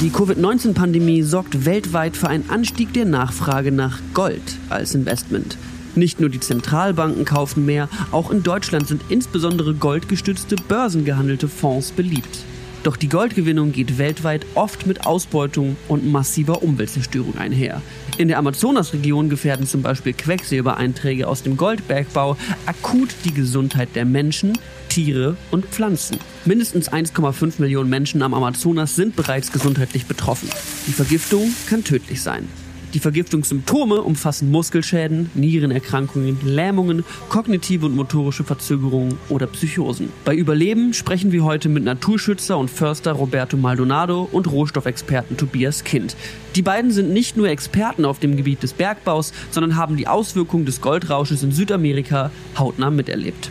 Die Covid-19-Pandemie sorgt weltweit für einen Anstieg der Nachfrage nach Gold als Investment. Nicht nur die Zentralbanken kaufen mehr, auch in Deutschland sind insbesondere goldgestützte börsengehandelte Fonds beliebt. Doch die Goldgewinnung geht weltweit oft mit Ausbeutung und massiver Umweltzerstörung einher. In der Amazonasregion gefährden zum Beispiel Quecksilbereinträge aus dem Goldbergbau akut die Gesundheit der Menschen, Tiere und Pflanzen. Mindestens 1,5 Millionen Menschen am Amazonas sind bereits gesundheitlich betroffen. Die Vergiftung kann tödlich sein. Die Vergiftungssymptome umfassen Muskelschäden, Nierenerkrankungen, Lähmungen, kognitive und motorische Verzögerungen oder Psychosen. Bei Überleben sprechen wir heute mit Naturschützer und Förster Roberto Maldonado und Rohstoffexperten Tobias Kind. Die beiden sind nicht nur Experten auf dem Gebiet des Bergbaus, sondern haben die Auswirkungen des Goldrausches in Südamerika hautnah miterlebt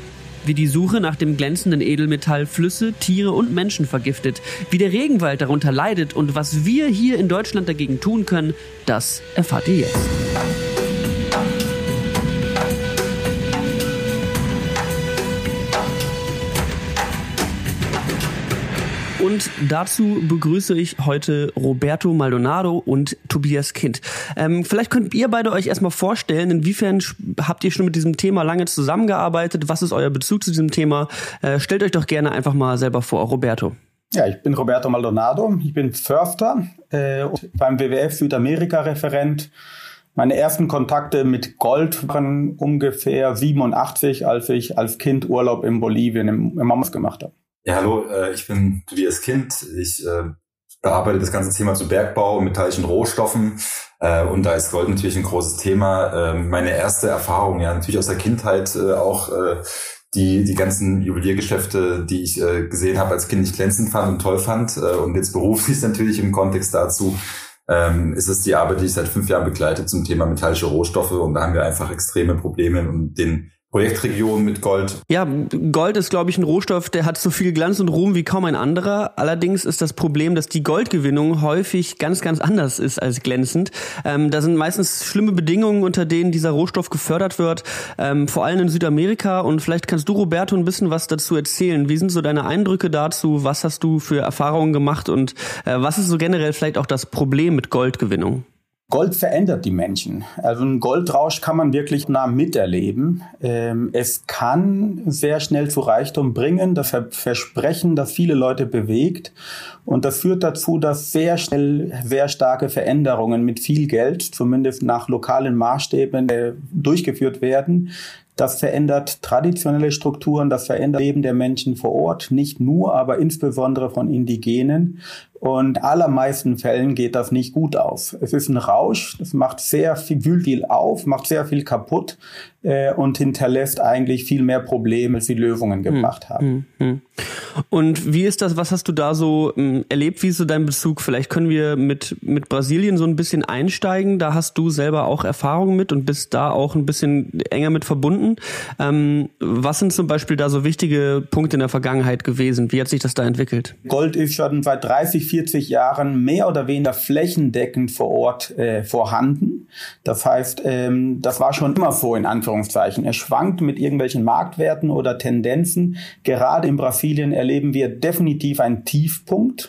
wie die Suche nach dem glänzenden Edelmetall Flüsse, Tiere und Menschen vergiftet, wie der Regenwald darunter leidet und was wir hier in Deutschland dagegen tun können, das erfahrt ihr jetzt. Und dazu begrüße ich heute Roberto Maldonado und Tobias Kind. Ähm, vielleicht könnt ihr beide euch erstmal vorstellen, inwiefern habt ihr schon mit diesem Thema lange zusammengearbeitet? Was ist euer Bezug zu diesem Thema? Äh, stellt euch doch gerne einfach mal selber vor, Roberto. Ja, ich bin Roberto Maldonado. Ich bin Förster äh, beim WWF Südamerika-Referent. Meine ersten Kontakte mit Gold waren ungefähr 87, als ich als Kind Urlaub in Bolivien im, im Mamas gemacht habe. Ja, hallo, äh, ich bin Tobias Kind. Ich äh, bearbeite das ganze Thema zu Bergbau und metallischen Rohstoffen. Äh, und da ist Gold natürlich ein großes Thema. Äh, meine erste Erfahrung, ja, natürlich aus der Kindheit äh, auch äh, die, die ganzen Juweliergeschäfte, die ich äh, gesehen habe, als Kind nicht glänzend fand und toll fand. Äh, und jetzt beruflich natürlich im Kontext dazu ähm, ist es die Arbeit, die ich seit fünf Jahren begleite zum Thema metallische Rohstoffe. Und da haben wir einfach extreme Probleme und den Projektregion mit Gold. Ja, Gold ist, glaube ich, ein Rohstoff, der hat so viel Glanz und Ruhm wie kaum ein anderer. Allerdings ist das Problem, dass die Goldgewinnung häufig ganz, ganz anders ist als glänzend. Ähm, da sind meistens schlimme Bedingungen, unter denen dieser Rohstoff gefördert wird, ähm, vor allem in Südamerika. Und vielleicht kannst du, Roberto, ein bisschen was dazu erzählen. Wie sind so deine Eindrücke dazu? Was hast du für Erfahrungen gemacht? Und äh, was ist so generell vielleicht auch das Problem mit Goldgewinnung? Gold verändert die Menschen. Also ein Goldrausch kann man wirklich nah miterleben. Ähm, es kann sehr schnell zu Reichtum bringen, das Versprechen, das viele Leute bewegt. Und das führt dazu, dass sehr schnell sehr starke Veränderungen mit viel Geld, zumindest nach lokalen Maßstäben, äh, durchgeführt werden. Das verändert traditionelle Strukturen, das verändert Leben der Menschen vor Ort, nicht nur, aber insbesondere von Indigenen. Und allermeisten Fällen geht das nicht gut aus. Es ist ein Rausch, es macht sehr viel, wühlt viel auf, macht sehr viel kaputt äh, und hinterlässt eigentlich viel mehr Probleme, als sie Lösungen hm, gebracht hm, haben. Hm, und wie ist das, was hast du da so erlebt? Wie ist so dein Bezug? Vielleicht können wir mit, mit Brasilien so ein bisschen einsteigen. Da hast du selber auch Erfahrungen mit und bist da auch ein bisschen enger mit verbunden. Ähm, was sind zum Beispiel da so wichtige Punkte in der Vergangenheit gewesen? Wie hat sich das da entwickelt? Gold ist schon seit 30, 40 Jahren mehr oder weniger flächendeckend vor Ort äh, vorhanden. Das heißt, ähm, das war schon immer so in Anführungszeichen. Er schwankt mit irgendwelchen Marktwerten oder Tendenzen. Gerade in Brasilien erleben wir definitiv einen Tiefpunkt.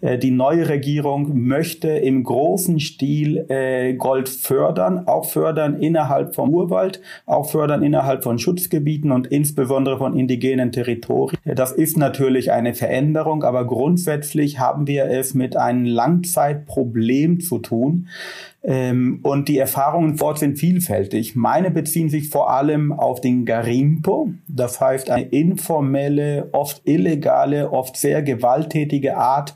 Äh, die neue Regierung möchte im großen Stil äh, Gold fördern, auch fördern innerhalb vom Urwald, auch fördern innerhalb von Schutzgebieten und insbesondere von indigenen Territorien. Das ist natürlich eine Veränderung, aber grundsätzlich haben wir es mit einem Langzeitproblem zu tun. Ähm, und die Erfahrungen dort sind vielfältig. Meine beziehen sich vor allem auf den Garimpo, das heißt eine informelle, oft illegale, oft sehr gewalttätige Art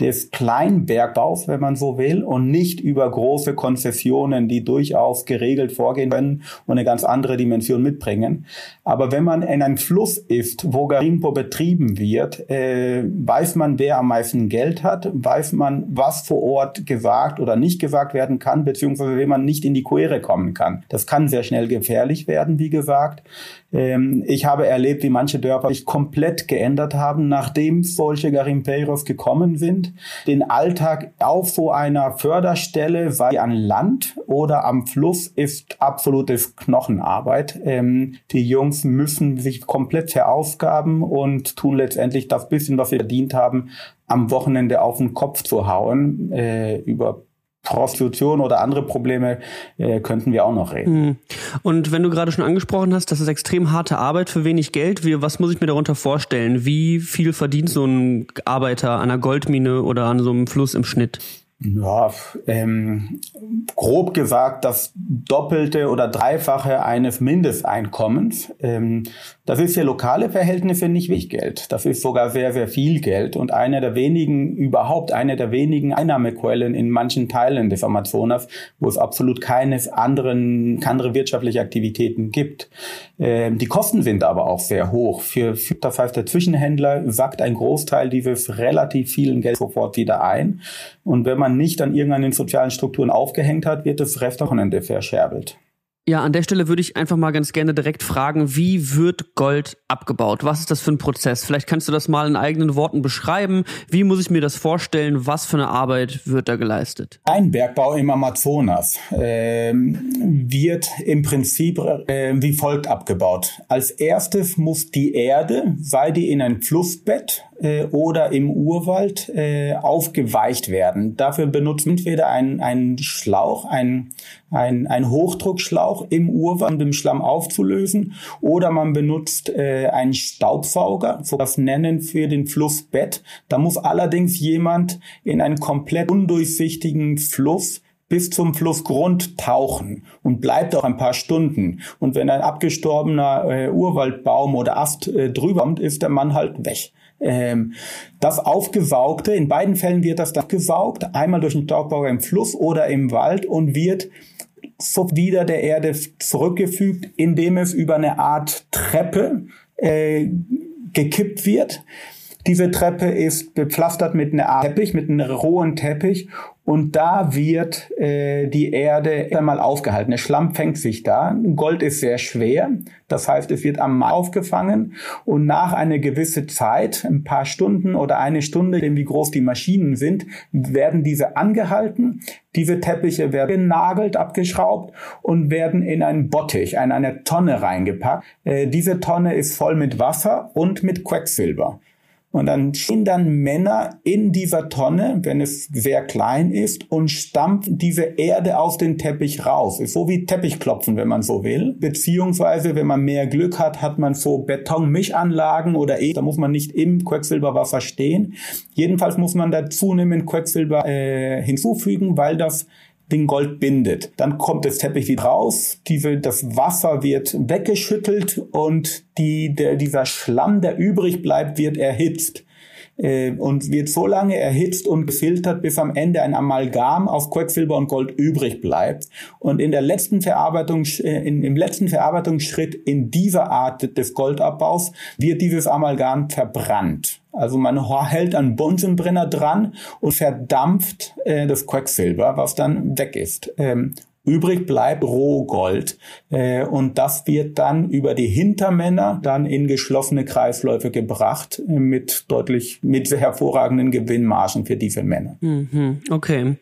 des Kleinbergbaus, wenn man so will, und nicht über große Konzessionen, die durchaus geregelt vorgehen können und eine ganz andere Dimension mitbringen. Aber wenn man in einem Fluss ist, wo Garimpo betrieben wird, äh, weiß man, wer am meisten Geld hat, weiß man, was vor Ort gesagt oder nicht gesagt werden kann, beziehungsweise wenn man nicht in die Quere kommen kann. Das kann sehr schnell gefährlich werden, wie gesagt. Ähm, ich habe erlebt, wie manche Dörfer sich komplett geändert haben, nachdem solche Garimpeiros gekommen sind den Alltag auf so einer Förderstelle, weil an Land oder am Fluss ist absolutes Knochenarbeit. Ähm, die Jungs müssen sich komplett verausgaben und tun letztendlich das bisschen, was sie verdient haben, am Wochenende auf den Kopf zu hauen, äh, über Prostitution oder andere Probleme äh, könnten wir auch noch reden. Hm. Und wenn du gerade schon angesprochen hast, das ist extrem harte Arbeit für wenig Geld. Wie, was muss ich mir darunter vorstellen? Wie viel verdient so ein Arbeiter an einer Goldmine oder an so einem Fluss im Schnitt? Ja, ähm, grob gesagt das Doppelte oder Dreifache eines Mindesteinkommens. Ähm, das ist für lokale Verhältnisse nicht wenig Geld. Das ist sogar sehr, sehr viel Geld und eine der wenigen, überhaupt eine der wenigen Einnahmequellen in manchen Teilen des Amazonas, wo es absolut keines anderen, andere wirtschaftliche Aktivitäten gibt. Ähm, die Kosten sind aber auch sehr hoch. Für, für, das heißt, der Zwischenhändler sackt ein Großteil dieses relativ vielen Geld sofort wieder ein. Und wenn man man nicht an irgendeinen sozialen Strukturen aufgehängt hat, wird das Restwochenende verscherbelt. Ja, an der Stelle würde ich einfach mal ganz gerne direkt fragen, wie wird Gold abgebaut? Was ist das für ein Prozess? Vielleicht kannst du das mal in eigenen Worten beschreiben. Wie muss ich mir das vorstellen? Was für eine Arbeit wird da geleistet? Ein Bergbau im Amazonas äh, wird im Prinzip äh, wie folgt abgebaut. Als erstes muss die Erde, sei die in ein Flussbett äh, oder im Urwald äh, aufgeweicht werden. Dafür benutzt entweder ein, ein Schlauch, ein, ein, ein Hochdruckschlauch im Urwald, um den Schlamm aufzulösen, oder man benutzt äh, einen Staubsauger, so das Nennen für den Flussbett. Da muss allerdings jemand in einen komplett undurchsichtigen Fluss bis zum Flussgrund tauchen und bleibt auch ein paar Stunden. Und wenn ein abgestorbener äh, Urwaldbaum oder Ast äh, drüber kommt, ist der Mann halt weg. Ähm, das Aufgesaugte, in beiden Fällen wird das dann gesaugt, einmal durch den Staubbauer im Fluss oder im Wald und wird so wieder der Erde zurückgefügt, indem es über eine Art Treppe äh, gekippt wird. Diese Treppe ist bepflastert mit einer Art Teppich, mit einem rohen Teppich und da wird äh, die Erde einmal aufgehalten. Der Schlamm fängt sich da. Gold ist sehr schwer. Das heißt, es wird am Mai aufgefangen und nach einer gewissen Zeit, ein paar Stunden oder eine Stunde, wie groß die Maschinen sind, werden diese angehalten. Diese Teppiche werden genagelt, abgeschraubt und werden in einen Bottich, in eine Tonne reingepackt. Äh, diese Tonne ist voll mit Wasser und mit Quecksilber. Und dann stehen dann Männer in dieser Tonne, wenn es sehr klein ist, und stampfen diese Erde auf den Teppich raus. Ist so wie Teppichklopfen, wenn man so will. Beziehungsweise, wenn man mehr Glück hat, hat man so Betonmischanlagen oder eh, da muss man nicht im Quecksilberwasser stehen. Jedenfalls muss man da zunehmend Quecksilber äh, hinzufügen, weil das den Gold bindet. Dann kommt das Teppich wieder raus, diese, das Wasser wird weggeschüttelt und die, der, dieser Schlamm, der übrig bleibt, wird erhitzt äh, und wird so lange erhitzt und gefiltert, bis am Ende ein Amalgam aus Quecksilber und Gold übrig bleibt. Und in der letzten Verarbeitung, äh, in, im letzten Verarbeitungsschritt in dieser Art des Goldabbaus wird dieses Amalgam verbrannt. Also man hält einen Bunsenbrenner dran und verdampft äh, das Quecksilber, was dann weg ist. Ähm, Übrig bleibt Rohgold äh, und das wird dann über die Hintermänner dann in geschlossene Kreisläufe gebracht äh, mit deutlich mit hervorragenden Gewinnmargen für diese Männer. Mhm, okay.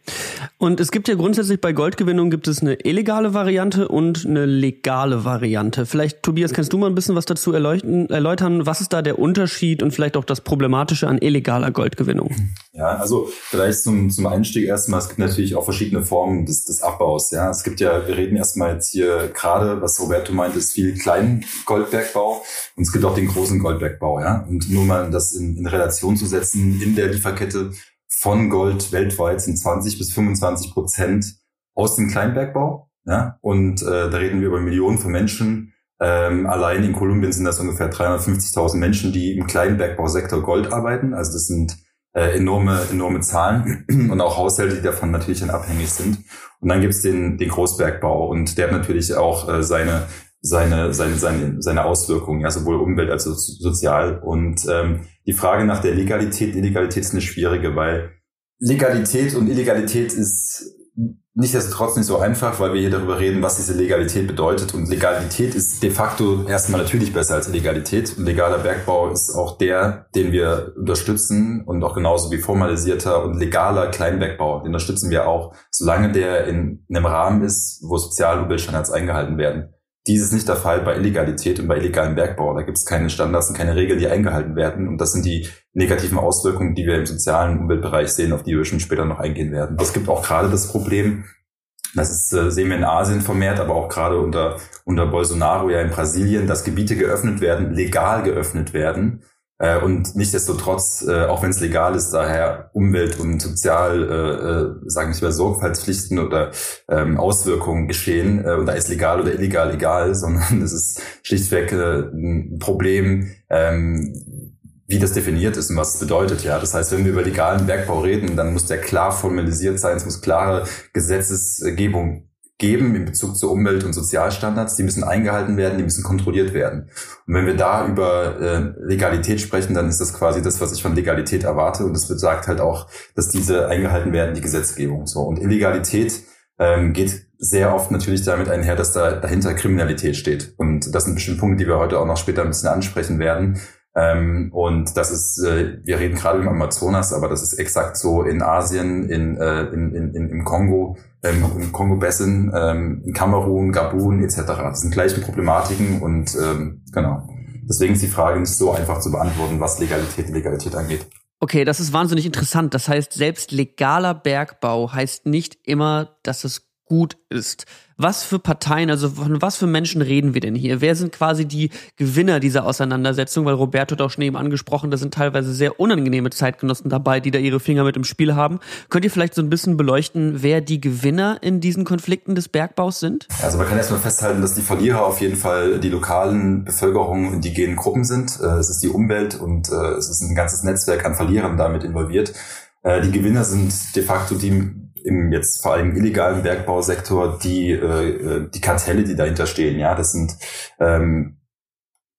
Und es gibt ja grundsätzlich bei Goldgewinnung gibt es eine illegale Variante und eine legale Variante. Vielleicht Tobias, kannst du mal ein bisschen was dazu erläutern? Was ist da der Unterschied und vielleicht auch das Problematische an illegaler Goldgewinnung? Ja, also vielleicht zum, zum Einstieg erstmal, es gibt natürlich auch verschiedene Formen des, des Abbaus. Ja, es gibt ja, wir reden erstmal jetzt hier gerade, was Roberto meint, ist viel kleinen Goldbergbau und es gibt auch den großen Goldbergbau, ja. Und nur mal das in, in Relation zu setzen, in der Lieferkette von Gold weltweit sind 20 bis 25 Prozent aus dem Kleinbergbau, ja. Und äh, da reden wir über Millionen von Menschen. Ähm, allein in Kolumbien sind das ungefähr 350.000 Menschen, die im Kleinbergbausektor Gold arbeiten. Also das sind äh, enorme, enorme Zahlen und auch Haushalte, die davon natürlich dann abhängig sind. Und dann gibt's den, den Großbergbau und der hat natürlich auch äh, seine, seine, seine, seine, seine Auswirkungen, ja, sowohl Umwelt als auch sozial. Und ähm, die Frage nach der Legalität, Illegalität ist eine schwierige, weil Legalität und Illegalität ist Nichtsdestotrotz nicht so einfach, weil wir hier darüber reden, was diese Legalität bedeutet. Und Legalität ist de facto erstmal natürlich besser als Illegalität. Und legaler Bergbau ist auch der, den wir unterstützen und auch genauso wie formalisierter und legaler Kleinbergbau. Den unterstützen wir auch, solange der in einem Rahmen ist, wo Sozial- und Umweltstandards eingehalten werden. Dies ist nicht der Fall bei Illegalität und bei illegalem Bergbau. Da gibt es keine Standards und keine Regeln, die eingehalten werden. Und das sind die negativen Auswirkungen, die wir im sozialen Umweltbereich sehen, auf die wir schon später noch eingehen werden. Es gibt auch gerade das Problem, das ist, äh, sehen wir in Asien vermehrt, aber auch gerade unter, unter Bolsonaro ja in Brasilien, dass Gebiete geöffnet werden, legal geöffnet werden, äh, und nichtsdestotrotz, äh, auch wenn es legal ist, daher Umwelt- und Sozial, äh, äh, sagen wir mal, Sorgfaltspflichten oder ähm, Auswirkungen geschehen. Äh, und da ist legal oder illegal egal, sondern es ist schlichtweg äh, ein Problem, ähm, wie das definiert ist und was es bedeutet. Ja, das heißt, wenn wir über legalen Bergbau reden, dann muss der klar formalisiert sein. Es muss klare Gesetzesgebung geben in Bezug zu Umwelt- und Sozialstandards. Die müssen eingehalten werden, die müssen kontrolliert werden. Und wenn wir da über äh, Legalität sprechen, dann ist das quasi das, was ich von Legalität erwarte. Und das besagt halt auch, dass diese eingehalten werden, die Gesetzgebung. So und Illegalität ähm, geht sehr oft natürlich damit einher, dass da dahinter Kriminalität steht. Und das sind bestimmt Punkte, die wir heute auch noch später ein bisschen ansprechen werden. Ähm, und das ist, äh, wir reden gerade im Amazonas, aber das ist exakt so in Asien, in, äh, in, in, in, im Kongo, ähm, im Kongo-Bessin, ähm, in Kamerun, Gabun etc. Das sind gleichen Problematiken und ähm, genau. Deswegen ist die Frage nicht so einfach zu beantworten, was Legalität Legalität angeht. Okay, das ist wahnsinnig interessant. Das heißt, selbst legaler Bergbau heißt nicht immer, dass es gut ist. Was für Parteien, also von was für Menschen reden wir denn hier? Wer sind quasi die Gewinner dieser Auseinandersetzung? Weil Roberto hat auch schon eben angesprochen, da sind teilweise sehr unangenehme Zeitgenossen dabei, die da ihre Finger mit im Spiel haben. Könnt ihr vielleicht so ein bisschen beleuchten, wer die Gewinner in diesen Konflikten des Bergbaus sind? Also man kann erstmal festhalten, dass die Verlierer auf jeden Fall die lokalen Bevölkerungen, indigenen Gruppen sind. Äh, es ist die Umwelt und äh, es ist ein ganzes Netzwerk an Verlierern damit involviert. Äh, die Gewinner sind de facto die im jetzt vor allem illegalen Bergbausektor die, äh, die Kartelle, die dahinter stehen. Ja, das sind ähm,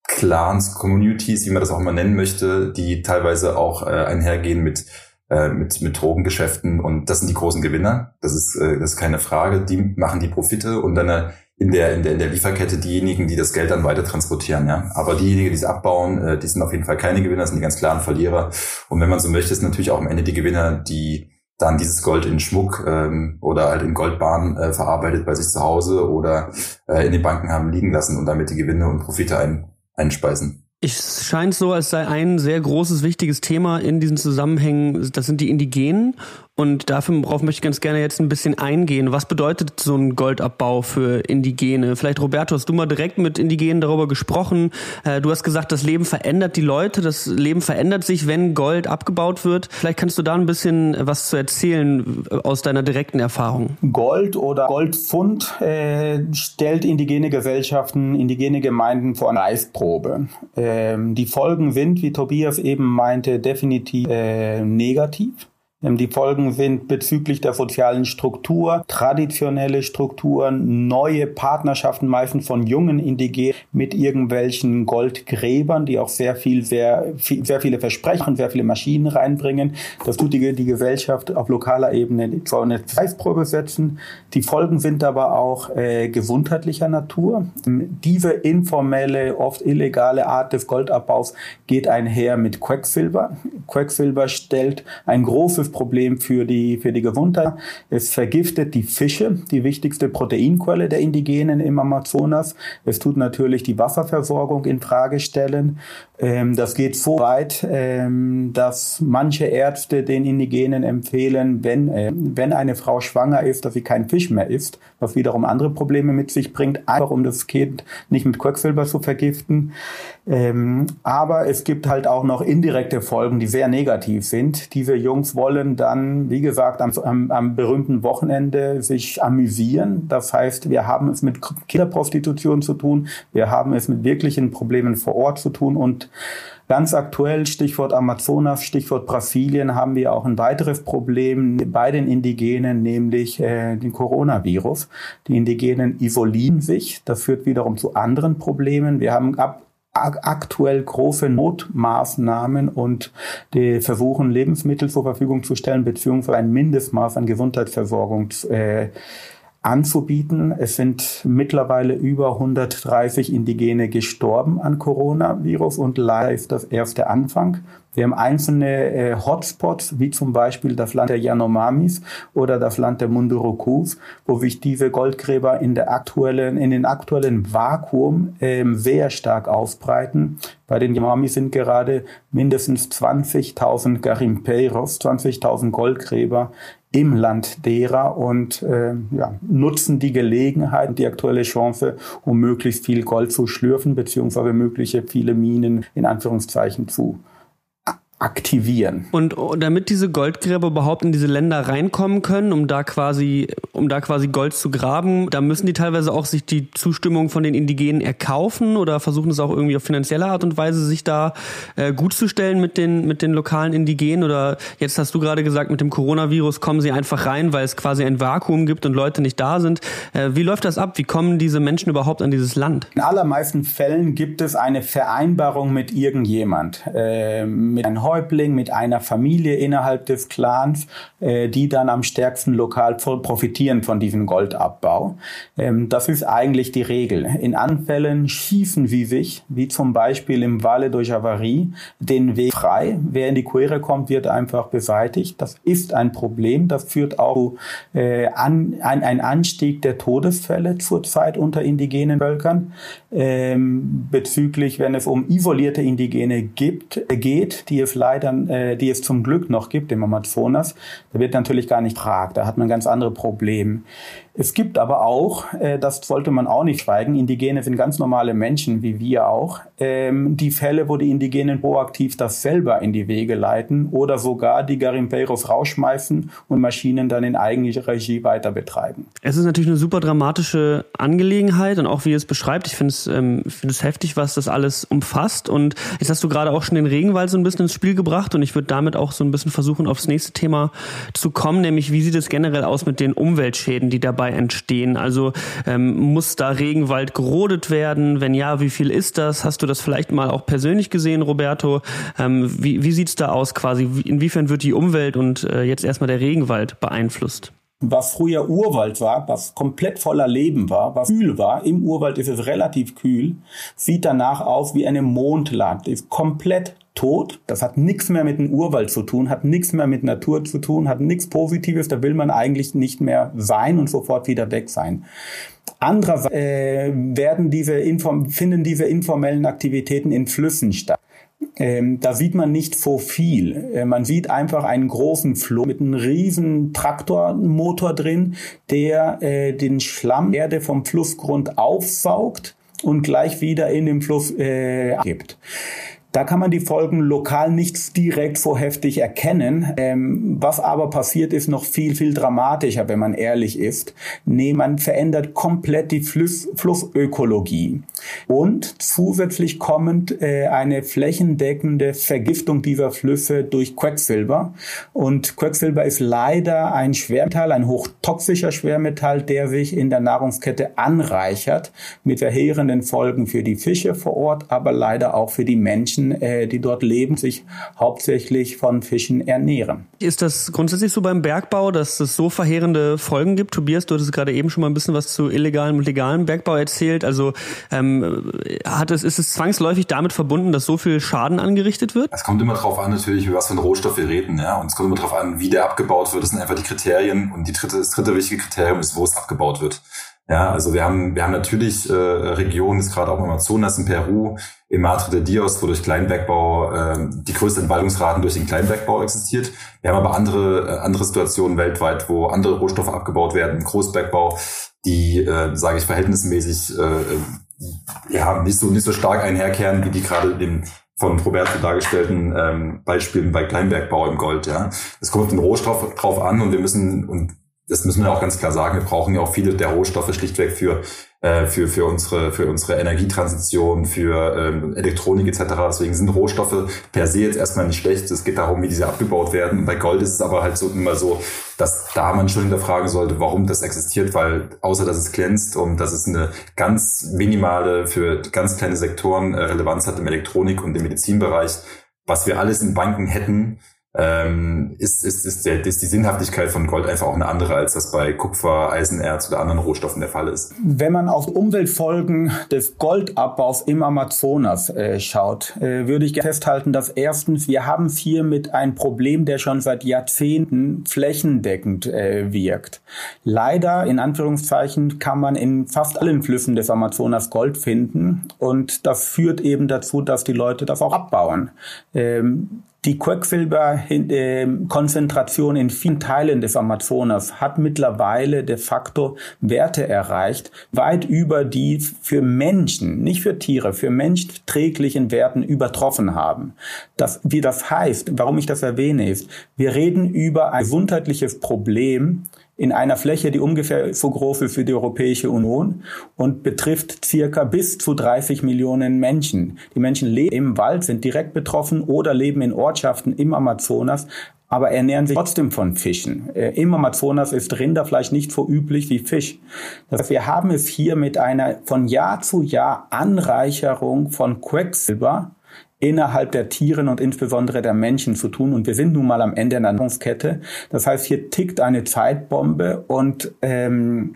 Clans, Communities, wie man das auch mal nennen möchte, die teilweise auch äh, einhergehen mit äh, mit, mit Drogengeschäften und das sind die großen Gewinner. Das ist, äh, das ist keine Frage. Die machen die Profite und dann äh, in der, in der, in der Lieferkette diejenigen, die das Geld dann weiter transportieren, ja. Aber diejenigen, die es abbauen, äh, die sind auf jeden Fall keine Gewinner, das sind die ganz klaren Verlierer. Und wenn man so möchte, ist natürlich auch am Ende die Gewinner, die dann dieses Gold in Schmuck ähm, oder halt in Goldbahnen äh, verarbeitet bei sich zu Hause oder äh, in den Banken haben liegen lassen und damit die Gewinne und Profite ein, einspeisen. Es scheint so, als sei ein sehr großes, wichtiges Thema in diesen Zusammenhängen, das sind die Indigenen. Und dafür, darauf möchte ich ganz gerne jetzt ein bisschen eingehen. Was bedeutet so ein Goldabbau für Indigene? Vielleicht, Roberto, hast du mal direkt mit Indigenen darüber gesprochen. Äh, du hast gesagt, das Leben verändert die Leute, das Leben verändert sich, wenn Gold abgebaut wird. Vielleicht kannst du da ein bisschen was zu erzählen äh, aus deiner direkten Erfahrung. Gold oder Goldfund äh, stellt indigene Gesellschaften, indigene Gemeinden vor eine Reisprobe. Ähm, die Folgen sind, wie Tobias eben meinte, definitiv äh, negativ. Die Folgen sind bezüglich der sozialen Struktur, traditionelle Strukturen, neue Partnerschaften meistens von jungen Indigenen mit irgendwelchen Goldgräbern, die auch sehr viel, sehr, sehr viele Versprechen, sehr viele Maschinen reinbringen. Das tut die, die Gesellschaft auf lokaler Ebene vor eine Preisprobe setzen. Die Folgen sind aber auch äh, gesundheitlicher Natur. Diese informelle, oft illegale Art des Goldabbaus geht einher mit Quecksilber. Quecksilber stellt ein großes großes Problem für die, für die Gesundheit. Es vergiftet die Fische, die wichtigste Proteinquelle der Indigenen im Amazonas. Es tut natürlich die Wasserversorgung in Frage stellen. Ähm, das geht so weit, ähm, dass manche Ärzte den Indigenen empfehlen, wenn, äh, wenn eine Frau schwanger ist, dass sie kein Fisch mehr isst, was wiederum andere Probleme mit sich bringt, einfach um das Kind nicht mit Quecksilber zu vergiften. Ähm, aber es gibt halt auch noch indirekte Folgen, die sehr negativ sind. Diese Jungs wollen dann, wie gesagt, am, am, am berühmten Wochenende sich amüsieren. Das heißt, wir haben es mit Kinderprostitution zu tun, wir haben es mit wirklichen Problemen vor Ort zu tun und Ganz aktuell, Stichwort Amazonas, Stichwort Brasilien, haben wir auch ein weiteres Problem bei den Indigenen, nämlich äh, den Coronavirus. Die Indigenen isolieren sich. Das führt wiederum zu anderen Problemen. Wir haben ab aktuell große Notmaßnahmen und die versuchen, Lebensmittel zur Verfügung zu stellen, beziehungsweise ein Mindestmaß an Gesundheitsversorgung äh, anzubieten. Es sind mittlerweile über 130 Indigene gestorben an Coronavirus und leider ist das erst der Anfang. Wir haben einzelne äh, Hotspots, wie zum Beispiel das Land der Yanomamis oder das Land der Mundurukus, wo sich diese Goldgräber in, der aktuellen, in den aktuellen Vakuum ähm, sehr stark ausbreiten. Bei den Yanomamis sind gerade mindestens 20.000 Garimpeiros, 20.000 Goldgräber im Land derer und äh, ja, nutzen die Gelegenheit, die aktuelle Chance, um möglichst viel Gold zu schlürfen, beziehungsweise mögliche viele Minen in Anführungszeichen zu aktivieren. Und damit diese Goldgräber überhaupt in diese Länder reinkommen können, um da quasi, um da quasi Gold zu graben, da müssen die teilweise auch sich die Zustimmung von den Indigenen erkaufen oder versuchen es auch irgendwie auf finanzielle Art und Weise sich da äh, gut zu stellen mit den, mit den lokalen Indigenen oder jetzt hast du gerade gesagt, mit dem Coronavirus kommen sie einfach rein, weil es quasi ein Vakuum gibt und Leute nicht da sind. Äh, wie läuft das ab? Wie kommen diese Menschen überhaupt an dieses Land? In allermeisten Fällen gibt es eine Vereinbarung mit irgendjemand, äh, mit einem Häuptling, mit einer Familie innerhalb des Clans, äh, die dann am stärksten lokal profitieren von diesem Goldabbau. Ähm, das ist eigentlich die Regel. In Anfällen schießen sie sich, wie zum Beispiel im Valle durch Avarie, den Weg frei. Wer in die Quere kommt, wird einfach beseitigt. Das ist ein Problem. Das führt auch äh, an ein, ein Anstieg der Todesfälle zurzeit unter indigenen Völkern. Ähm, bezüglich, wenn es um isolierte Indigene gibt, äh, geht, die es leider äh, die es zum Glück noch gibt im Amazonas, da wird natürlich gar nicht fragt. Da hat man ganz andere Probleme. Es gibt aber auch, äh, das sollte man auch nicht schweigen, Indigene sind ganz normale Menschen, wie wir auch, ähm, die Fälle, wo die Indigenen proaktiv das selber in die Wege leiten oder sogar die Garimpeiros rausschmeißen und Maschinen dann in eigener Regie weiter betreiben. Es ist natürlich eine super dramatische Angelegenheit und auch wie es beschreibt, ich finde es, ähm, finde es heftig, was das alles umfasst und jetzt hast du gerade auch schon den Regenwald so ein bisschen ins Spiel gebracht und ich würde damit auch so ein bisschen versuchen, aufs nächste Thema zu kommen, nämlich wie sieht es generell aus mit den Umweltschäden, die dabei entstehen? Also ähm, muss da Regenwald gerodet werden? Wenn ja, wie viel ist das? Hast du das vielleicht mal auch persönlich gesehen, Roberto? Ähm, wie wie sieht es da aus quasi? Inwiefern wird die Umwelt und äh, jetzt erstmal der Regenwald beeinflusst? was früher Urwald war, was komplett voller Leben war, was kühl war, im Urwald ist es relativ kühl, sieht danach aus wie eine Mondland, ist komplett tot. Das hat nichts mehr mit dem Urwald zu tun, hat nichts mehr mit Natur zu tun, hat nichts Positives. Da will man eigentlich nicht mehr sein und sofort wieder weg sein. Andererseits äh, werden diese Inform finden diese informellen Aktivitäten in Flüssen statt. Ähm, da sieht man nicht so viel. Äh, man sieht einfach einen großen Fluss mit einem riesen Traktormotor drin, der äh, den Schlamm Erde vom Flussgrund aufsaugt und gleich wieder in den Fluss äh, gibt. Da kann man die Folgen lokal nicht direkt so heftig erkennen. Ähm, was aber passiert, ist noch viel, viel dramatischer, wenn man ehrlich ist. Nee, man verändert komplett die Fluss, Flussökologie. Und zusätzlich kommend äh, eine flächendeckende Vergiftung dieser Flüsse durch Quecksilber. Und Quecksilber ist leider ein Schwermetall, ein hochtoxischer Schwermetall, der sich in der Nahrungskette anreichert, mit verheerenden Folgen für die Fische vor Ort, aber leider auch für die Menschen äh, die dort leben, sich hauptsächlich von Fischen ernähren. Ist das grundsätzlich so beim Bergbau, dass es so verheerende Folgen gibt? Tobias, du hattest gerade eben schon mal ein bisschen was zu illegalem und legalem Bergbau erzählt. Also ähm, hat es, ist es zwangsläufig damit verbunden, dass so viel Schaden angerichtet wird? Es kommt immer darauf an, natürlich, was für einen Rohstoff wir reden. Ja? Und es kommt immer darauf an, wie der abgebaut wird. Das sind einfach die Kriterien. Und die dritte, das dritte wichtige Kriterium ist, wo es abgebaut wird. Ja, also wir haben, wir haben natürlich äh, Regionen, ist gerade auch im Amazonas, in Peru, im Matre de Dios, wo durch Kleinbergbau äh, die größten Entwaldungsraten durch den Kleinbergbau existiert. Wir haben aber andere, äh, andere Situationen weltweit, wo andere Rohstoffe abgebaut werden, Großbergbau, die, äh, sage ich, verhältnismäßig äh, ja nicht so nicht so stark einherkehren, wie die gerade dem von Roberto dargestellten ähm, Beispielen bei Kleinbergbau im Gold. Ja, es kommt auf den Rohstoff drauf an und wir müssen und das müssen wir auch ganz klar sagen, wir brauchen ja auch viele der Rohstoffe schlichtweg für äh, für, für, unsere, für unsere Energietransition, für ähm, Elektronik etc. Deswegen sind Rohstoffe per se jetzt erstmal nicht schlecht. Es geht darum, wie diese abgebaut werden. Bei Gold ist es aber halt so immer so, dass da man schon hinterfragen sollte, warum das existiert, weil außer dass es glänzt und dass es eine ganz minimale, für ganz kleine Sektoren äh, Relevanz hat im Elektronik- und im Medizinbereich, was wir alles in Banken hätten, ähm, ist, ist, ist, der, ist die Sinnhaftigkeit von Gold einfach auch eine andere, als das bei Kupfer, Eisenerz oder anderen Rohstoffen der Fall ist. Wenn man auf Umweltfolgen des Goldabbaus im Amazonas äh, schaut, äh, würde ich festhalten, dass erstens, wir haben hier mit ein Problem, der schon seit Jahrzehnten flächendeckend äh, wirkt. Leider, in Anführungszeichen, kann man in fast allen Flüssen des Amazonas Gold finden und das führt eben dazu, dass die Leute das auch abbauen. Ähm, die Quecksilberkonzentration in vielen Teilen des Amazonas hat mittlerweile de facto Werte erreicht, weit über die für Menschen, nicht für Tiere, für Menschen träglichen Werten übertroffen haben. Das, wie das heißt, warum ich das erwähne, ist, wir reden über ein gesundheitliches Problem, in einer Fläche, die ungefähr so groß ist wie die Europäische Union und betrifft circa bis zu 30 Millionen Menschen. Die Menschen leben im Wald, sind direkt betroffen oder leben in Ortschaften im Amazonas, aber ernähren sich trotzdem von Fischen. Äh, Im Amazonas ist Rinderfleisch nicht so üblich wie Fisch. Das heißt, wir haben es hier mit einer von Jahr zu Jahr Anreicherung von Quecksilber innerhalb der Tieren und insbesondere der Menschen zu tun. Und wir sind nun mal am Ende der Nahrungskette. Das heißt, hier tickt eine Zeitbombe und ähm,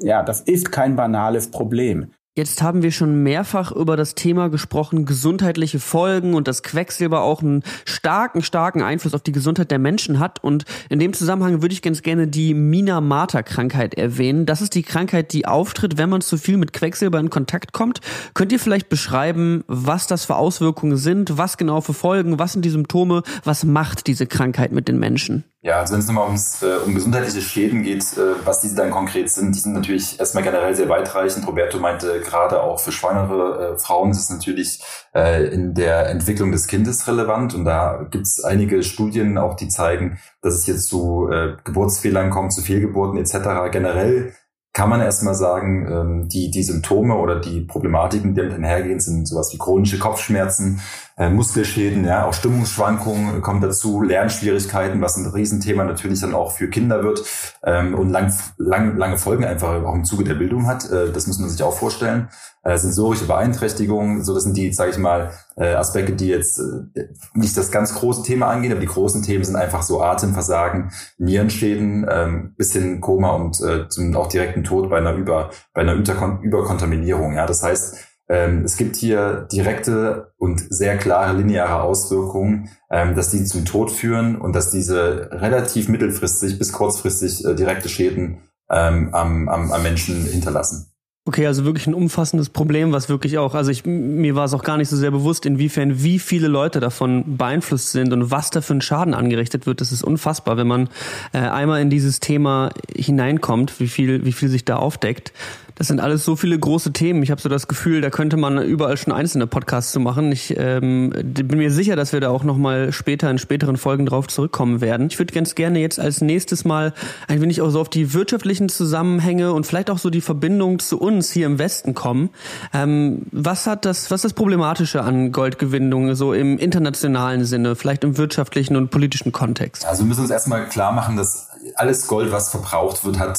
ja, das ist kein banales Problem. Jetzt haben wir schon mehrfach über das Thema gesprochen, gesundheitliche Folgen und dass Quecksilber auch einen starken, starken Einfluss auf die Gesundheit der Menschen hat. Und in dem Zusammenhang würde ich ganz gerne die Minamata-Krankheit erwähnen. Das ist die Krankheit, die auftritt, wenn man zu viel mit Quecksilber in Kontakt kommt. Könnt ihr vielleicht beschreiben, was das für Auswirkungen sind, was genau für Folgen, was sind die Symptome, was macht diese Krankheit mit den Menschen? Ja, also wenn es nochmal ums, äh, um gesundheitliche Schäden geht, äh, was diese dann konkret sind, die sind natürlich erstmal generell sehr weitreichend. Roberto meinte gerade auch für schwangere äh, Frauen ist es natürlich äh, in der Entwicklung des Kindes relevant. Und da gibt es einige Studien auch, die zeigen, dass es jetzt zu äh, Geburtsfehlern kommt, zu Fehlgeburten etc. Generell kann man erstmal sagen, ähm, die, die Symptome oder die Problematiken, die damit einhergehen, sind sowas wie chronische Kopfschmerzen, äh, Muskelschäden, ja, auch Stimmungsschwankungen kommen dazu, Lernschwierigkeiten, was ein Riesenthema natürlich dann auch für Kinder wird ähm, und lang, lang, lange Folgen einfach auch im Zuge der Bildung hat. Äh, das muss man sich auch vorstellen. Äh, sensorische Beeinträchtigungen, so das sind die, sage ich mal, äh, Aspekte, die jetzt äh, nicht das ganz große Thema angehen, aber die großen Themen sind einfach so Atemversagen, Nierenschäden, ähm, bis hin Koma und äh, zum auch direkten Tod bei einer Über, bei einer Überkontaminierung. Ja, das heißt, ähm, es gibt hier direkte und sehr klare lineare Auswirkungen, ähm, dass die zum Tod führen und dass diese relativ mittelfristig bis kurzfristig äh, direkte Schäden ähm, am, am, am Menschen hinterlassen. Okay, also wirklich ein umfassendes Problem, was wirklich auch, also ich, mir war es auch gar nicht so sehr bewusst, inwiefern wie viele Leute davon beeinflusst sind und was da für ein Schaden angerichtet wird. Das ist unfassbar, wenn man äh, einmal in dieses Thema hineinkommt, wie viel, wie viel sich da aufdeckt. Das sind alles so viele große Themen. Ich habe so das Gefühl, da könnte man überall schon einzelne Podcasts zu machen. Ich ähm, bin mir sicher, dass wir da auch noch mal später in späteren Folgen drauf zurückkommen werden. Ich würde ganz gerne jetzt als nächstes mal ein wenig auch so auf die wirtschaftlichen Zusammenhänge und vielleicht auch so die Verbindung zu uns hier im Westen kommen. Ähm, was hat das, was ist das Problematische an Goldgewinnung so im internationalen Sinne, vielleicht im wirtschaftlichen und politischen Kontext? Also wir müssen uns erstmal klar machen, dass alles Gold, was verbraucht wird, hat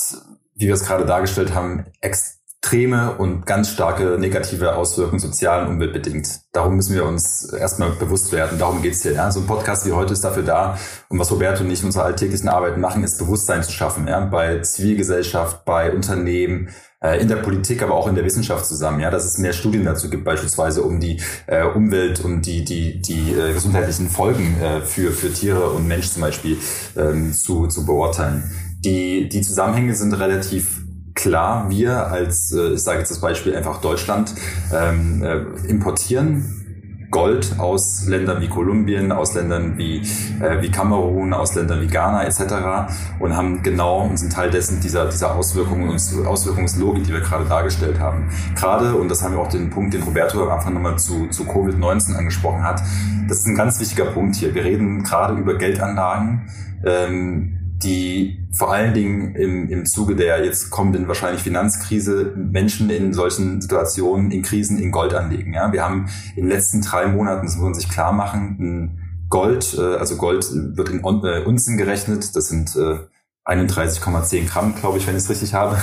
wie wir es gerade dargestellt haben, extreme und ganz starke negative Auswirkungen sozial und umweltbedingt. Darum müssen wir uns erstmal bewusst werden. Darum geht's hier. Ja? So ein Podcast wie heute ist dafür da. Und was Roberto und ich in unserer alltäglichen Arbeit machen, ist Bewusstsein zu schaffen. Ja? Bei Zivilgesellschaft, bei Unternehmen, äh, in der Politik, aber auch in der Wissenschaft zusammen, ja, dass es mehr Studien dazu gibt, beispielsweise um die äh, Umwelt und die die die äh, gesundheitlichen Folgen äh, für für Tiere und Mensch zum Beispiel ähm, zu zu beurteilen. Die, die Zusammenhänge sind relativ klar. Wir als, äh, ich sage jetzt das Beispiel einfach Deutschland, ähm, äh, importieren Gold aus Ländern wie Kolumbien, aus Ländern wie, äh, wie Kamerun, aus Ländern wie Ghana etc. und haben genau und sind Teil dessen dieser, dieser Auswirkungen und Auswirkungslogik, die wir gerade dargestellt haben. Gerade, und das haben wir auch den Punkt, den Roberto am Anfang nochmal zu, zu Covid-19 angesprochen hat, das ist ein ganz wichtiger Punkt hier. Wir reden gerade über Geldanlagen, ähm, die vor allen Dingen im, im Zuge der jetzt kommenden wahrscheinlich Finanzkrise Menschen in solchen Situationen, in Krisen in Gold anlegen. Ja, wir haben in den letzten drei Monaten, das muss man sich klar machen, Gold, äh, also Gold wird in äh, Unzen gerechnet, das sind äh, 31,10 Gramm, glaube ich, wenn ich es richtig habe.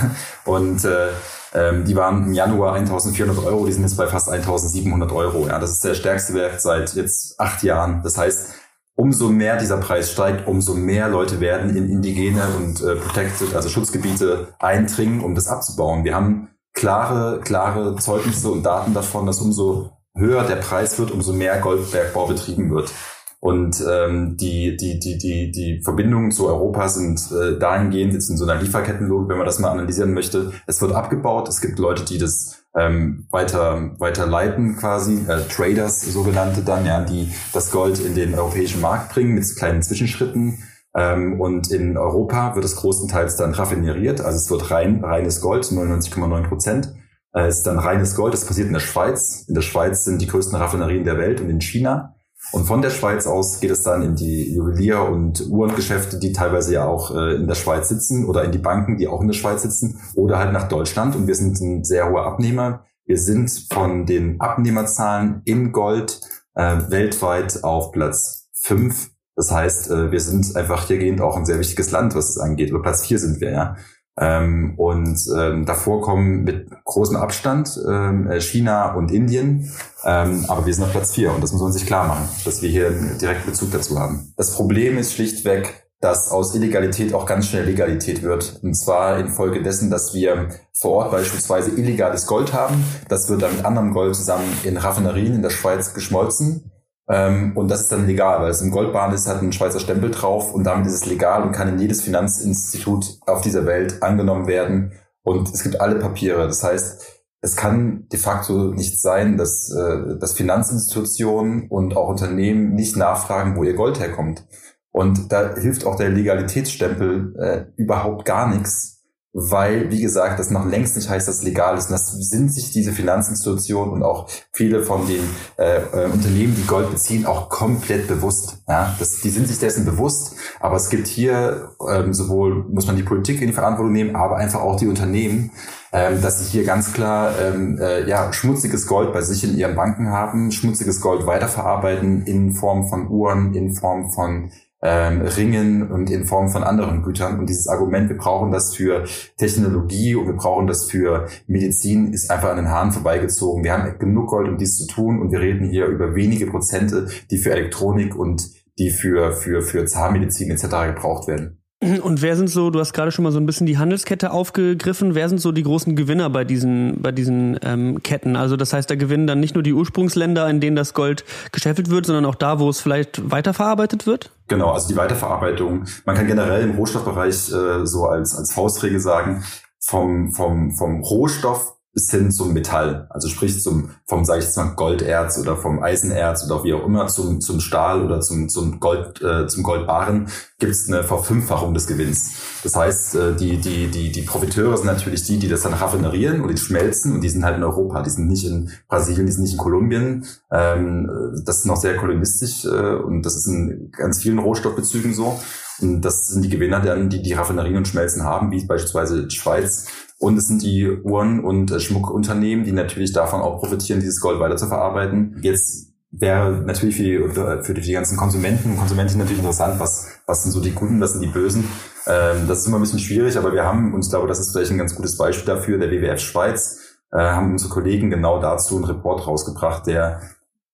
Und äh, ähm, die waren im Januar 1400 Euro, die sind jetzt bei fast 1700 Euro. Ja, das ist der stärkste Wert seit jetzt acht Jahren. Das heißt, umso mehr dieser Preis steigt, umso mehr Leute werden in indigene und äh, protected, also Schutzgebiete eindringen, um das abzubauen. Wir haben klare, klare Zeugnisse und Daten davon, dass umso höher der Preis wird, umso mehr Goldbergbau betrieben wird. Und ähm, die, die, die, die, die Verbindungen zu Europa sind äh, dahingehend jetzt in so einer Lieferkettenlogik, wenn man das mal analysieren möchte. Es wird abgebaut. Es gibt Leute, die das ähm, weiter, weiter leiten quasi, äh, Traders sogenannte dann, ja, die das Gold in den europäischen Markt bringen mit kleinen Zwischenschritten. Ähm, und in Europa wird es großenteils dann raffineriert. Also es wird rein, reines Gold, 99,9 Prozent. Äh, ist dann reines Gold. Das passiert in der Schweiz. In der Schweiz sind die größten Raffinerien der Welt und in China. Und von der Schweiz aus geht es dann in die Juwelier- und Uhrengeschäfte, die teilweise ja auch äh, in der Schweiz sitzen oder in die Banken, die auch in der Schweiz sitzen oder halt nach Deutschland. Und wir sind ein sehr hoher Abnehmer. Wir sind von den Abnehmerzahlen in Gold äh, weltweit auf Platz fünf. Das heißt, äh, wir sind einfach hiergehend auch ein sehr wichtiges Land, was es angeht. Oder Platz vier sind wir, ja. Ähm, und ähm, davor kommen mit großem Abstand ähm, äh, China und Indien, ähm, aber wir sind auf Platz vier und das muss man sich klar machen, dass wir hier direkten Bezug dazu haben. Das Problem ist schlichtweg, dass aus Illegalität auch ganz schnell Legalität wird. Und zwar infolge dessen, dass wir vor Ort beispielsweise illegales Gold haben. Das wird dann mit anderem Gold zusammen in Raffinerien in der Schweiz geschmolzen. Ähm, und das ist dann legal, weil es im Goldbahn ist, hat ein Schweizer Stempel drauf und damit ist es legal und kann in jedes Finanzinstitut auf dieser Welt angenommen werden. Und es gibt alle Papiere. Das heißt, es kann de facto nicht sein, dass, äh, dass Finanzinstitutionen und auch Unternehmen nicht nachfragen, wo ihr Gold herkommt. Und da hilft auch der Legalitätsstempel äh, überhaupt gar nichts, weil, wie gesagt, das noch längst nicht heißt, dass es legal ist. Und das sind sich diese Finanzinstitutionen und auch viele von den äh, äh, Unternehmen, die Gold beziehen, auch komplett bewusst. Ja, das, die sind sich dessen bewusst. Aber es gibt hier ähm, sowohl, muss man die Politik in die Verantwortung nehmen, aber einfach auch die Unternehmen, ähm, dass sie hier ganz klar ähm, äh, ja, schmutziges Gold bei sich in ihren Banken haben, schmutziges Gold weiterverarbeiten in Form von Uhren, in Form von ähm, Ringen und in Form von anderen Gütern. Und dieses Argument, wir brauchen das für Technologie und wir brauchen das für Medizin, ist einfach an den Haaren vorbeigezogen. Wir haben genug Gold, um dies zu tun und wir reden hier über wenige Prozente, die für Elektronik und die für, für, für Zahnmedizin etc. gebraucht werden. Und wer sind so, du hast gerade schon mal so ein bisschen die Handelskette aufgegriffen, wer sind so die großen Gewinner bei diesen, bei diesen ähm, Ketten? Also das heißt, da gewinnen dann nicht nur die Ursprungsländer, in denen das Gold geschäffelt wird, sondern auch da, wo es vielleicht weiterverarbeitet wird? Genau, also die Weiterverarbeitung. Man kann generell im Rohstoffbereich äh, so als, als Faustregel sagen, vom, vom, vom Rohstoff bis hin zum Metall. Also sprich zum, vom, sage ich jetzt mal, Golderz oder vom Eisenerz oder wie auch immer zum, zum Stahl oder zum, zum Gold, äh, zum Goldbarren gibt es eine Verfünffachung des Gewinns. Das heißt, äh, die, die, die, die Profiteure sind natürlich die, die das dann raffinerieren und die schmelzen und die sind halt in Europa. Die sind nicht in Brasilien, die sind nicht in Kolumbien. Ähm, das ist noch sehr kolonistisch äh, und das ist in ganz vielen Rohstoffbezügen so. Und das sind die Gewinner dann, die die Raffinerien und Schmelzen haben, wie beispielsweise die Schweiz und es sind die Uhren- und äh, Schmuckunternehmen, die natürlich davon auch profitieren, dieses Gold weiter zu verarbeiten. Jetzt wäre natürlich für die, für die ganzen Konsumenten und Konsumentinnen natürlich interessant, was, was sind so die Guten, was sind die Bösen. Ähm, das ist immer ein bisschen schwierig, aber wir haben, und ich glaube, das ist vielleicht ein ganz gutes Beispiel dafür, der WWF Schweiz, äh, haben unsere Kollegen genau dazu einen Report rausgebracht, der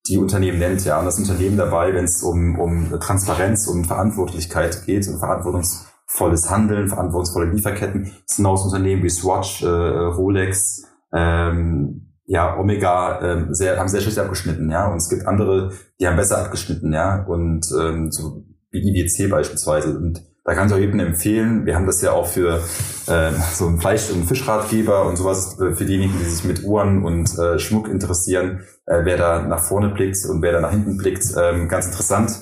die Unternehmen nennt, ja, und das Unternehmen dabei, wenn es um, um Transparenz und Verantwortlichkeit geht und Verantwortungs volles Handeln, verantwortungsvolle Lieferketten. Das sind auch Unternehmen wie Swatch, äh, Rolex, ähm, ja, Omega ähm, sehr, haben sehr schlecht abgeschnitten, ja. Und es gibt andere, die haben besser abgeschnitten, ja. Und ähm, so wie IWC beispielsweise. Und da kann ich auch jedem empfehlen. Wir haben das ja auch für äh, so einen Fleisch- und Fischratgeber und sowas äh, für diejenigen, die sich mit Uhren und äh, Schmuck interessieren. Äh, wer da nach vorne blickt und wer da nach hinten blickt, ähm, ganz interessant.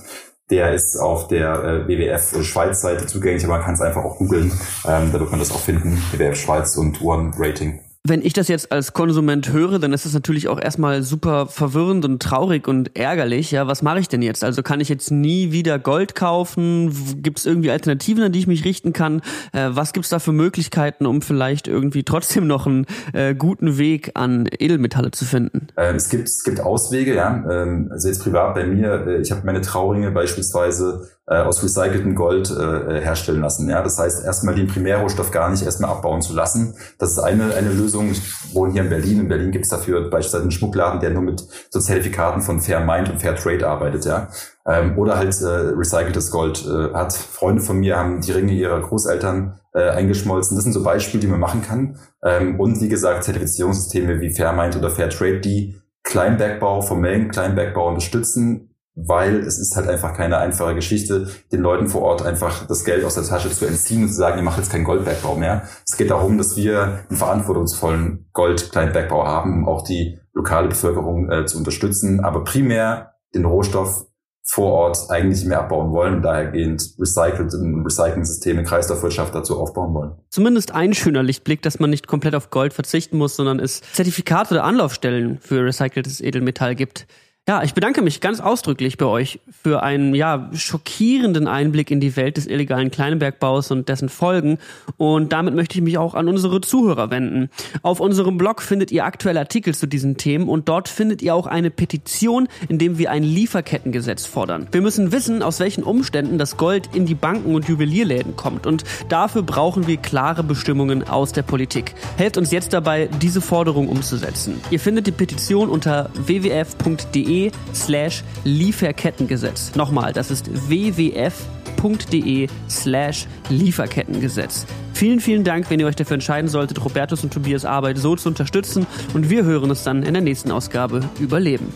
Der ist auf der äh, WWF Schweiz-Seite zugänglich, aber man kann es einfach auch googeln. Ähm, da wird man das auch finden, WWF Schweiz und One Rating. Wenn ich das jetzt als Konsument höre, dann ist es natürlich auch erstmal super verwirrend und traurig und ärgerlich. Ja, was mache ich denn jetzt? Also kann ich jetzt nie wieder Gold kaufen? Gibt es irgendwie Alternativen, an die ich mich richten kann? Äh, was gibt es da für Möglichkeiten, um vielleicht irgendwie trotzdem noch einen äh, guten Weg an Edelmetalle zu finden? Ähm, es gibt es gibt Auswege, ja. Ähm, also jetzt privat bei mir, äh, ich habe meine Trauringe beispielsweise äh, aus recyceltem Gold äh, herstellen lassen. Ja, das heißt erstmal den Primärrohstoff gar nicht erstmal abbauen zu lassen. Das ist eine eine Lösung. Ich wohne hier in Berlin. In Berlin gibt es dafür beispielsweise einen Schmuckladen, der nur mit so Zertifikaten von Fair Mind und Fair Trade arbeitet. Ja, ähm, oder halt äh, recyceltes Gold äh, hat. Freunde von mir haben die Ringe ihrer Großeltern äh, eingeschmolzen. Das sind so Beispiele, die man machen kann. Ähm, und wie gesagt Zertifizierungssysteme wie Fair Mind oder Fair Trade, die Kleinbergbau, formellen Kleinbergbau unterstützen, weil es ist halt einfach keine einfache Geschichte, den Leuten vor Ort einfach das Geld aus der Tasche zu entziehen und zu sagen, ihr macht jetzt keinen Goldbergbau mehr. Es geht darum, dass wir einen verantwortungsvollen Gold-Kleinbergbau haben, um auch die lokale Bevölkerung äh, zu unterstützen, aber primär den Rohstoff vor Ort eigentlich mehr abbauen wollen und dahergehend recycelt und Recycling-Systeme, Kreislaufwirtschaft dazu aufbauen wollen. Zumindest ein schöner Lichtblick, dass man nicht komplett auf Gold verzichten muss, sondern es Zertifikate oder Anlaufstellen für recyceltes Edelmetall gibt. Ja, ich bedanke mich ganz ausdrücklich bei euch für einen ja schockierenden Einblick in die Welt des illegalen Kleinbergbaus und dessen Folgen. Und damit möchte ich mich auch an unsere Zuhörer wenden. Auf unserem Blog findet ihr aktuelle Artikel zu diesen Themen und dort findet ihr auch eine Petition, in dem wir ein Lieferkettengesetz fordern. Wir müssen wissen, aus welchen Umständen das Gold in die Banken und Juwelierläden kommt. Und dafür brauchen wir klare Bestimmungen aus der Politik. Helft uns jetzt dabei, diese Forderung umzusetzen. Ihr findet die Petition unter wwf.de slash Lieferkettengesetz. Nochmal, das ist wwf.de slash Lieferkettengesetz. Vielen, vielen Dank, wenn ihr euch dafür entscheiden solltet, Robertus und Tobias Arbeit so zu unterstützen und wir hören uns dann in der nächsten Ausgabe überleben.